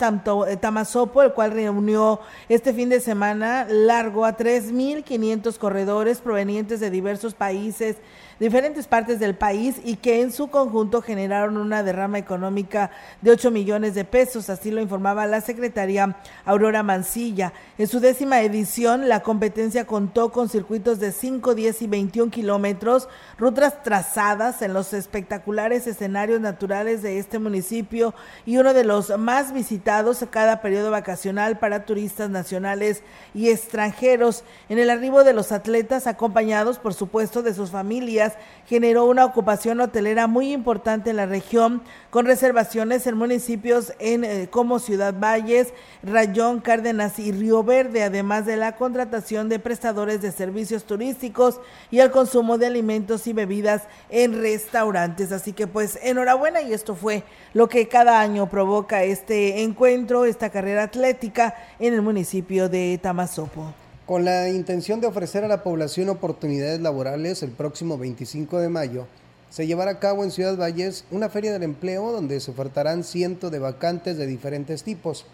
Tamazopo, el cual reunió este fin de semana largo a 3.500 corredores provenientes de diversos países diferentes partes del país y que en su conjunto generaron una derrama económica de 8 millones de pesos, así lo informaba la secretaria Aurora Mancilla. En su décima edición, la competencia contó con circuitos de 5, 10 y 21 kilómetros, rutas trazadas en los espectaculares escenarios naturales de este municipio y uno de los más visitados a cada periodo vacacional para turistas nacionales y extranjeros. En el arribo de los atletas, acompañados por supuesto de sus familias, generó una ocupación hotelera muy importante en la región, con reservaciones en municipios eh, como Ciudad Valles, Rayón, Cárdenas y Río Verde, además de la contratación de prestadores de servicios turísticos y el consumo de alimentos y bebidas en restaurantes. Así que pues enhorabuena y esto fue lo que cada año provoca este encuentro, esta carrera atlética en el municipio de Tamazopo. Con la intención de ofrecer a la población oportunidades laborales, el próximo 25 de mayo se llevará a cabo en Ciudad Valles una feria del empleo donde se ofertarán cientos de vacantes de diferentes tipos.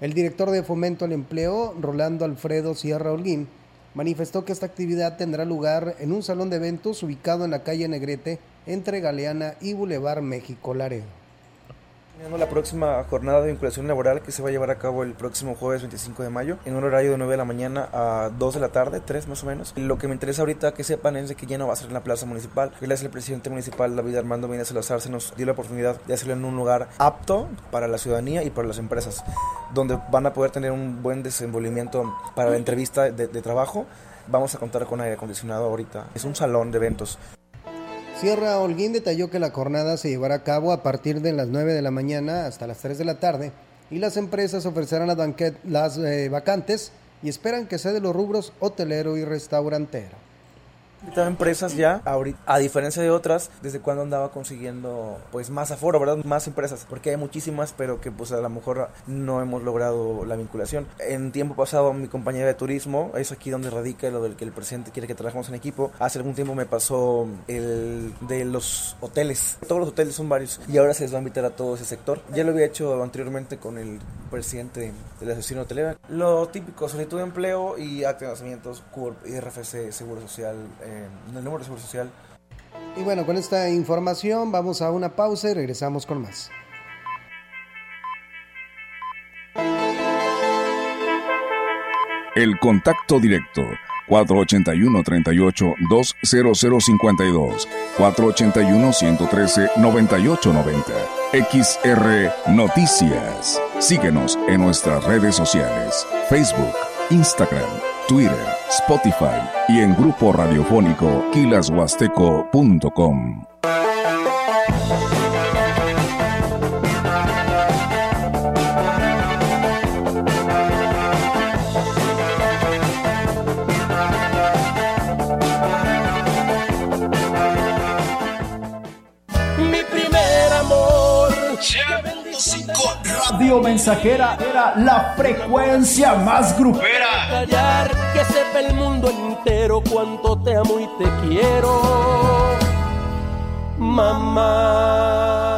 El director de Fomento al Empleo, Rolando Alfredo Sierra Holguín, manifestó que esta actividad tendrá lugar en un salón de eventos ubicado en la calle Negrete entre Galeana y Boulevard México Laredo. La próxima jornada de vinculación laboral que se va a llevar a cabo el próximo jueves 25 de mayo en un horario de 9 de la mañana a 2 de la tarde, 3 más o menos. Lo que me interesa ahorita que sepan es de que ya no va a ser en la plaza municipal. Gracias al presidente municipal David Armando Mina Salazar se nos dio la oportunidad de hacerlo en un lugar apto para la ciudadanía y para las empresas, donde van a poder tener un buen desenvolvimiento para la entrevista de, de trabajo. Vamos a contar con aire acondicionado ahorita. Es un salón de eventos. Sierra Holguín detalló que la jornada se llevará a cabo a partir de las 9 de la mañana hasta las 3 de la tarde y las empresas ofrecerán las, las eh, vacantes y esperan que sea de los rubros hotelero y restaurantero. Invitado empresas ya, a diferencia de otras, desde cuando andaba consiguiendo pues más aforo, ¿verdad? Más empresas, porque hay muchísimas, pero que pues a lo mejor no hemos logrado la vinculación. En tiempo pasado mi compañera de turismo, es aquí donde radica lo del que el presidente quiere que trabajemos en equipo. Hace algún tiempo me pasó el de los hoteles. Todos los hoteles son varios y ahora se les va a invitar a todo ese sector. Ya lo había hecho anteriormente con el presidente de la asociación hotelera. Lo típico, solicitud de empleo y acta de nacimientos, CURP, IRFC, Seguro Social, eh, el número de Seguro Social. Y bueno, con esta información vamos a una pausa y regresamos con más. El contacto directo 481-38-20052 481-113-9890 XR Noticias. Síguenos en nuestras redes sociales, Facebook, Instagram, Twitter, Spotify y en grupo radiofónico kilashuasteco.com. Mi primer amor. Radio Mensajera era la frecuencia más grupera. Que sepa el mundo entero cuánto te amo y te quiero. Mamá.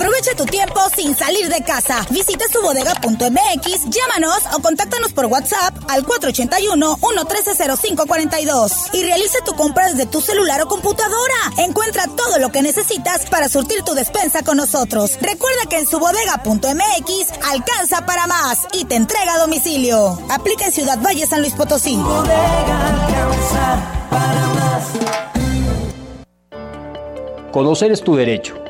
Aprovecha tu tiempo sin salir de casa. Visita subodega.mx, llámanos o contáctanos por WhatsApp al 481-113-0542 y realiza tu compra desde tu celular o computadora. Encuentra todo lo que necesitas para surtir tu despensa con nosotros. Recuerda que en subodega.mx alcanza para más y te entrega a domicilio. Aplica en Ciudad Valle, San Luis Potosí. Conocer es tu derecho.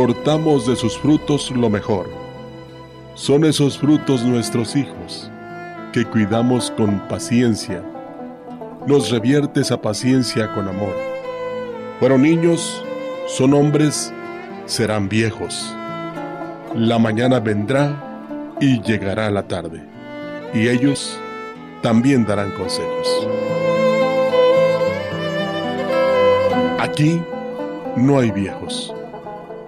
cortamos de sus frutos lo mejor. Son esos frutos nuestros hijos, que cuidamos con paciencia. Nos revierte esa paciencia con amor. Fueron niños, son hombres, serán viejos. La mañana vendrá y llegará la tarde, y ellos también darán consejos. Aquí no hay viejos,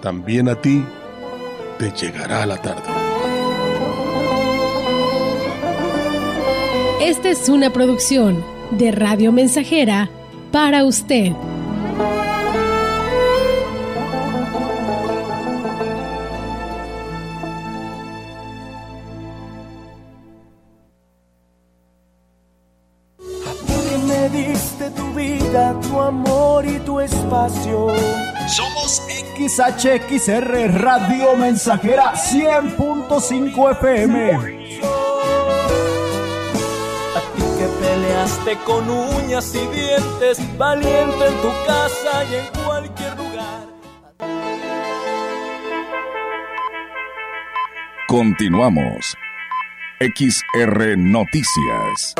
también a ti te llegará la tarde. Esta es una producción de Radio Mensajera para usted. me diste tu vida, tu amor y tu espacio. XHXR Radio Mensajera 100.5 FM. A ti que peleaste con uñas y dientes, valiente en tu casa y en cualquier lugar. Continuamos. XR Noticias.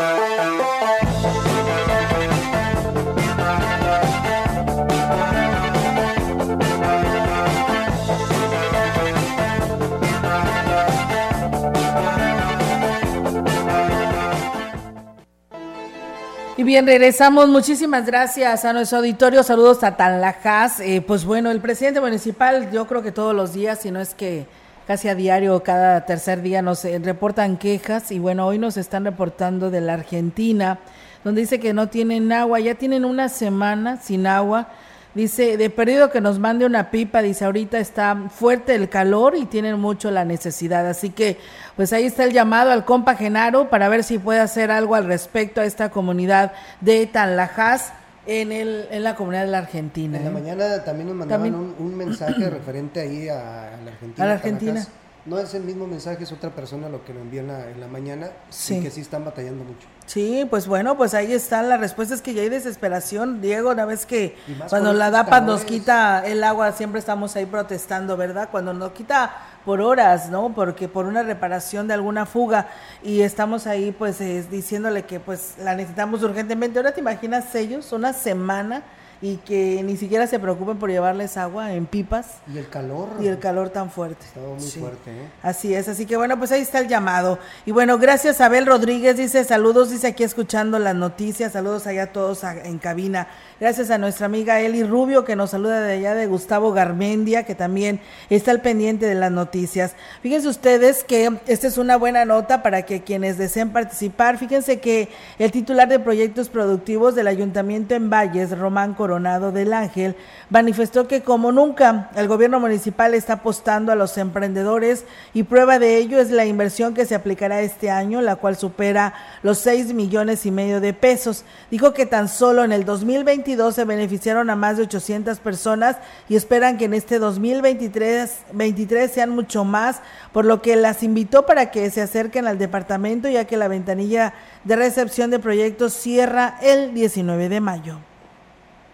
Bien, regresamos. Muchísimas gracias a nuestro auditorio. Saludos a Tanlajas. Eh, pues bueno, el presidente municipal, yo creo que todos los días, si no es que casi a diario, cada tercer día, nos eh, reportan quejas. Y bueno, hoy nos están reportando de la Argentina, donde dice que no tienen agua. Ya tienen una semana sin agua. Dice, de perdido que nos mande una pipa, dice, ahorita está fuerte el calor y tienen mucho la necesidad. Así que, pues ahí está el llamado al compa Genaro para ver si puede hacer algo al respecto a esta comunidad de Tanlajas en, el, en la comunidad de la Argentina. En la ¿eh? mañana también nos mandaban También- un, un mensaje referente ahí a, a la Argentina. A la Argentina. No es el mismo mensaje, es otra persona lo que lo envió en la, en la mañana Sí. y que sí están batallando mucho. Sí, pues bueno, pues ahí está la respuesta, es que ya hay desesperación, Diego, una vez que cuando la DAPA nos quita el agua, siempre estamos ahí protestando, ¿verdad? Cuando nos quita por horas, ¿no? Porque por una reparación de alguna fuga y estamos ahí pues eh, diciéndole que pues la necesitamos urgentemente. Ahora te imaginas ellos una semana y que ni siquiera se preocupen por llevarles agua en pipas Y el calor. y el calor tan fuerte. Estaba muy Sí. fuerte, ¿eh? Así es, así que bueno, pues ahí está el llamado. Y bueno, gracias Abel Rodríguez, dice saludos, dice aquí escuchando las noticias, saludos allá a todos a- en cabina. Gracias a nuestra amiga Eli Rubio que nos saluda de allá de Gustavo Garmendia, que también está al pendiente de las noticias. Fíjense ustedes que esta es una buena nota para que quienes deseen participar, fíjense que el titular de proyectos productivos del Ayuntamiento en Valles, Román Coronado del Ángel, manifestó que como nunca el gobierno municipal está apostando a los emprendedores y prueba de ello es la inversión que se aplicará este año, la cual supera los 6 millones y medio de pesos. Dijo que tan solo en el 2022 se beneficiaron a más de 800 personas y esperan que en este 2023 23 sean mucho más, por lo que las invitó para que se acerquen al departamento ya que la ventanilla de recepción de proyectos cierra el 19 de mayo.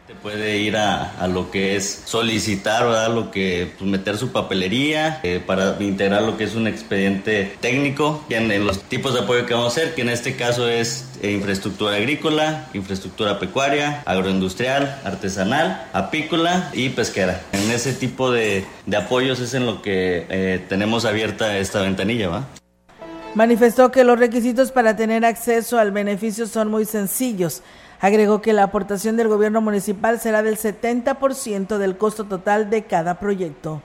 Te puede ir a, lo que es solicitar, ¿verdad? Lo que, pues, meter su papelería eh, para integrar lo que es un expediente técnico en los tipos de apoyo que vamos a hacer, que en este caso es eh, infraestructura agrícola, infraestructura pecuaria, agroindustrial, artesanal, apícola y pesquera. En ese tipo de, de apoyos es en lo que eh, tenemos abierta esta ventanilla, ¿va? Manifestó que los requisitos para tener acceso al beneficio son muy sencillos. Agregó que la aportación del gobierno municipal será del 70% del costo total de cada proyecto.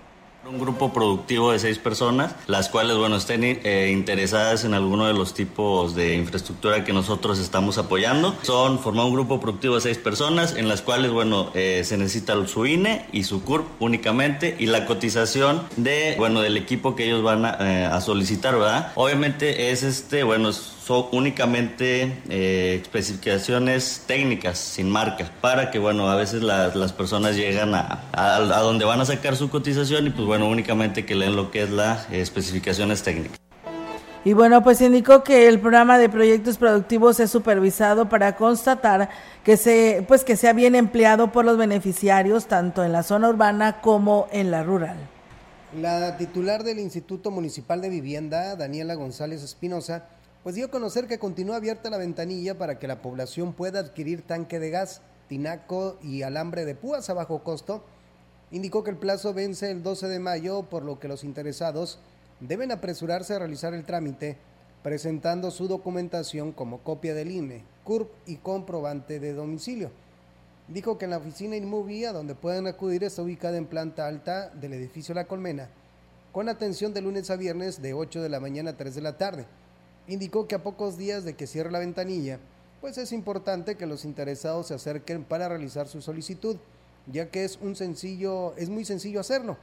Un grupo productivo de seis personas, las cuales, bueno, estén eh, interesadas en alguno de los tipos de infraestructura que nosotros estamos apoyando. Son formar un grupo productivo de seis personas, en las cuales, bueno, eh, se necesita su INE y su CURP únicamente y la cotización de, bueno, del equipo que ellos van a, eh, a solicitar, ¿verdad? Obviamente es este, bueno, es son únicamente eh, especificaciones técnicas, sin marca, para que, bueno, a veces las personas llegan a, a, donde van a sacar su cotización y, pues, bueno, únicamente que leen lo que es las especificaciones técnicas. Y bueno, pues indicó que el programa de proyectos productivos es supervisado para constatar que se pues que sea bien empleado por los beneficiarios tanto en la zona urbana como en la rural. La titular del Instituto Municipal de Vivienda, Daniela González Espinosa, pues dio a conocer que continúa abierta la ventanilla para que la población pueda adquirir tanque de gas, tinaco y alambre de púas a bajo costo. Indicó que el plazo vence el 12 de mayo, por lo que los interesados deben apresurarse a realizar el trámite presentando su documentación como copia del INE, CURP y comprobante de domicilio. Dijo que en la oficina Inmovia, donde pueden acudir, está ubicada en planta alta del edificio La Colmena, con atención de lunes a viernes de 8 de la mañana a 3 de la tarde. Indicó que a pocos días de que cierre la ventanilla, pues es importante que los interesados se acerquen para realizar su solicitud, ya que es un sencillo, es muy sencillo hacerlo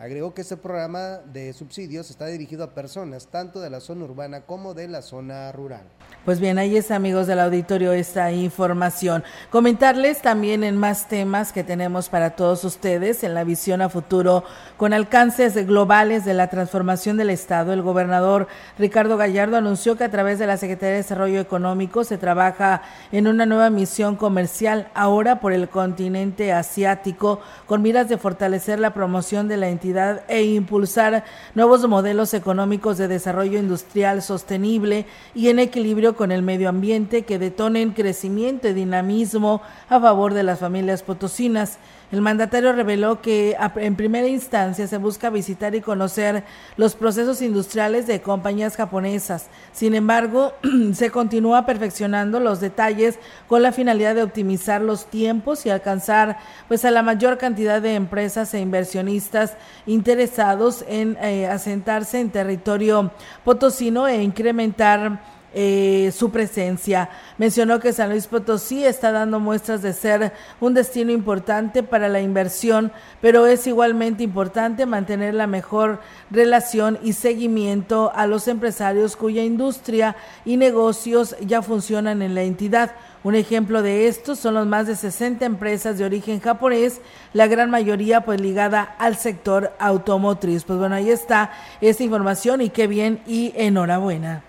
Agregó que este programa de subsidios está dirigido a personas tanto de la zona urbana como de la zona rural. Pues bien, ahí es amigos del auditorio esta información. Comentarles también en más temas que tenemos para todos ustedes en la visión a futuro con alcances globales de la transformación del Estado. El gobernador Ricardo Gallardo anunció que a través de la Secretaría de Desarrollo Económico se trabaja en una nueva misión comercial ahora por el continente asiático con miras de fortalecer la promoción de la entidad e impulsar nuevos modelos económicos de desarrollo industrial sostenible y en equilibrio con el medio ambiente que detonen crecimiento y dinamismo a favor de las familias potosinas. El mandatario reveló que en primera instancia se busca visitar y conocer los procesos industriales de compañías japonesas. Sin embargo, se continúa perfeccionando los detalles con la finalidad de optimizar los tiempos y alcanzar pues a la mayor cantidad de empresas e inversionistas interesados en eh, asentarse en territorio potosino e incrementar eh, su presencia. Mencionó que San Luis Potosí está dando muestras de ser un destino importante para la inversión, pero es igualmente importante mantener la mejor relación y seguimiento a los empresarios cuya industria y negocios ya funcionan en la entidad. Un ejemplo de esto son los más de 60 empresas de origen japonés, la gran mayoría pues ligada al sector automotriz. Pues bueno, ahí está esta información y qué bien y enhorabuena.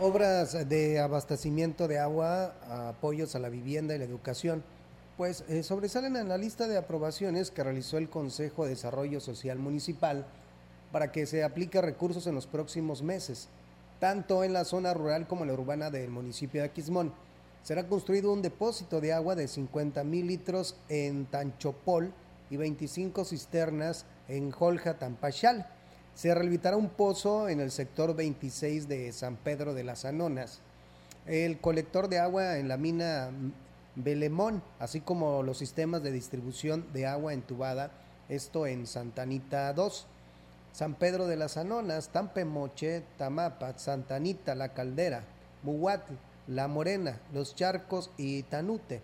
Obras de abastecimiento de agua, apoyos a la vivienda y la educación, pues eh, sobresalen en la lista de aprobaciones que realizó el Consejo de Desarrollo Social Municipal para que se aplique recursos en los próximos meses, tanto en la zona rural como en la urbana del municipio de Aquismón. Será construido un depósito de agua de 50 mil litros en Tanchopol y 25 cisternas en Jolja, Tampachal se rehabilitará un pozo en el sector 26 de San Pedro de las Anonas, el colector de agua en la mina Belemón, así como los sistemas de distribución de agua entubada, esto en Santanita 2. San Pedro de las Anonas, Tampemoche, Tamapat, Santanita, La Caldera, Muhuatl, La Morena, Los Charcos y Tanute.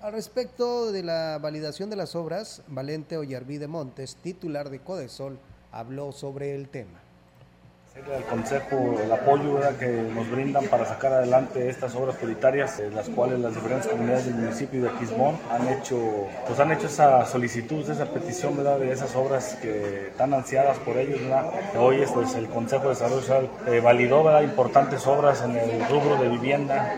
Al respecto de la validación de las obras, Valente Ollarví Montes, titular de Codesol, habló sobre el tema. El Consejo, el apoyo que nos brindan para sacar adelante estas obras prioritarias, en las cuales las diferentes comunidades del municipio de Aquismón han hecho, pues han hecho esa solicitud, esa petición ¿verdad? de esas obras que están ansiadas por ellos. ¿verdad? Hoy pues, el Consejo de Desarrollo Social eh, validó ¿verdad? importantes obras en el rubro de vivienda,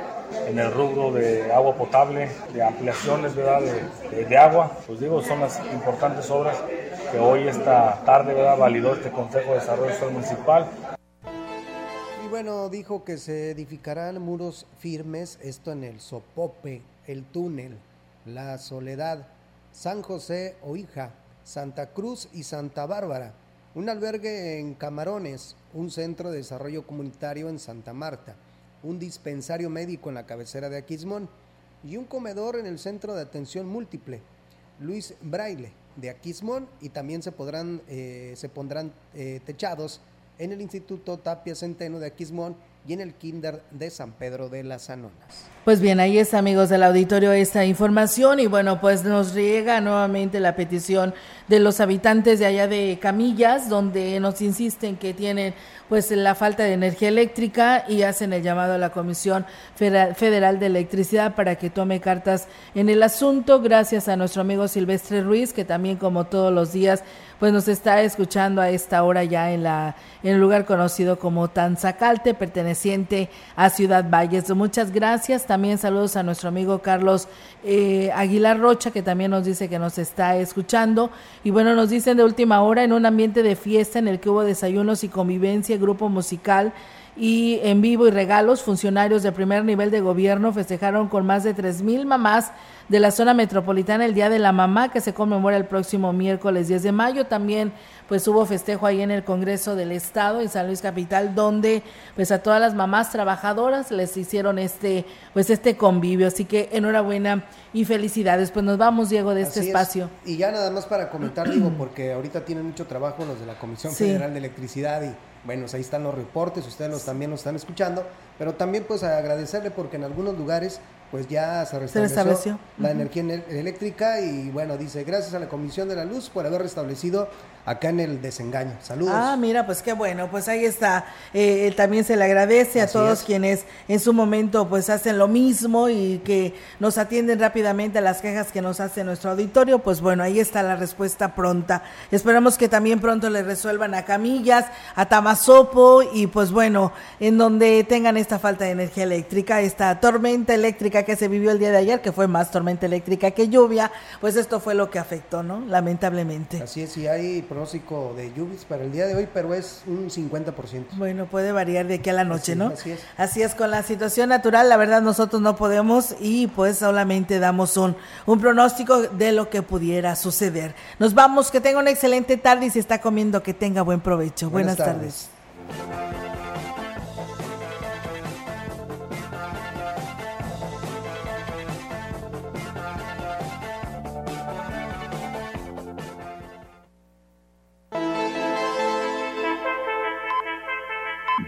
en el rubro de agua potable, de ampliaciones ¿verdad? De, de, agua. Pues digo, son las importantes obras que hoy esta tarde ¿verdad? validó este Consejo de Desarrollo Municipal. Y bueno, dijo que se edificarán muros firmes, esto en el Sopope, el Túnel, La Soledad, San José Oija, Santa Cruz y Santa Bárbara, un albergue en Camarones, un centro de desarrollo comunitario en Santa Marta, un dispensario médico en la cabecera de Aquismón y un comedor en el centro de atención múltiple, Luis Braille de Aquismón y también se, podrán, eh, se pondrán eh, techados en el Instituto Tapia Centeno de Aquismón y en el Kinder de San Pedro de las Anonas. Pues bien, ahí está, amigos del auditorio, esta información y bueno, pues nos llega nuevamente la petición de los habitantes de allá de Camillas, donde nos insisten que tienen pues la falta de energía eléctrica y hacen el llamado a la Comisión Federal de Electricidad para que tome cartas en el asunto, gracias a nuestro amigo Silvestre Ruiz, que también como todos los días pues nos está escuchando a esta hora ya en la en el lugar conocido como Tanzacalte, perteneciente a Ciudad Valles. Muchas gracias. También saludos a nuestro amigo Carlos eh, Aguilar Rocha, que también nos dice que nos está escuchando. Y bueno, nos dicen de última hora en un ambiente de fiesta en el que hubo desayunos y convivencia, grupo musical y en vivo y regalos, funcionarios de primer nivel de gobierno festejaron con más de tres mil mamás de la zona metropolitana el Día de la Mamá que se conmemora el próximo miércoles 10 de mayo. También pues hubo festejo ahí en el Congreso del Estado en San Luis Capital donde pues a todas las mamás trabajadoras les hicieron este pues este convivio. Así que enhorabuena y felicidades. Pues nos vamos Diego de este espacio. Y ya nada más para comentar digo porque ahorita tienen mucho trabajo los de la Comisión Federal de Electricidad y bueno, ahí están los reportes, ustedes los, también los están escuchando, pero también pues agradecerle porque en algunos lugares pues ya se restableció, la energía eléctrica y bueno, dice, gracias a la Comisión de la Luz por haber restablecido acá en el desengaño. Saludos. Ah, mira, pues qué bueno, pues ahí está. Eh, también se le agradece a todos quienes en su momento pues hacen lo mismo y que nos atienden rápidamente a las quejas que nos hace nuestro auditorio. Pues bueno, ahí está la respuesta pronta. Esperamos que también pronto le resuelvan a Camillas, a Tamazopo y pues bueno, en donde tengan esta falta de energía eléctrica, esta tormenta eléctrica que se vivió el día de ayer, que fue más tormenta eléctrica que lluvia, pues esto fue lo que afectó, ¿no? Lamentablemente. Así es, y hay pronóstico de lluvias para el día de hoy, pero es un 50%. Bueno, puede variar de aquí a la noche, ¿no? Así es. Así es, con la situación natural, la verdad nosotros no podemos y pues solamente damos un, un pronóstico de lo que pudiera suceder. Nos vamos, que tenga una excelente tarde y si está comiendo, que tenga buen provecho. Buenas, tardes.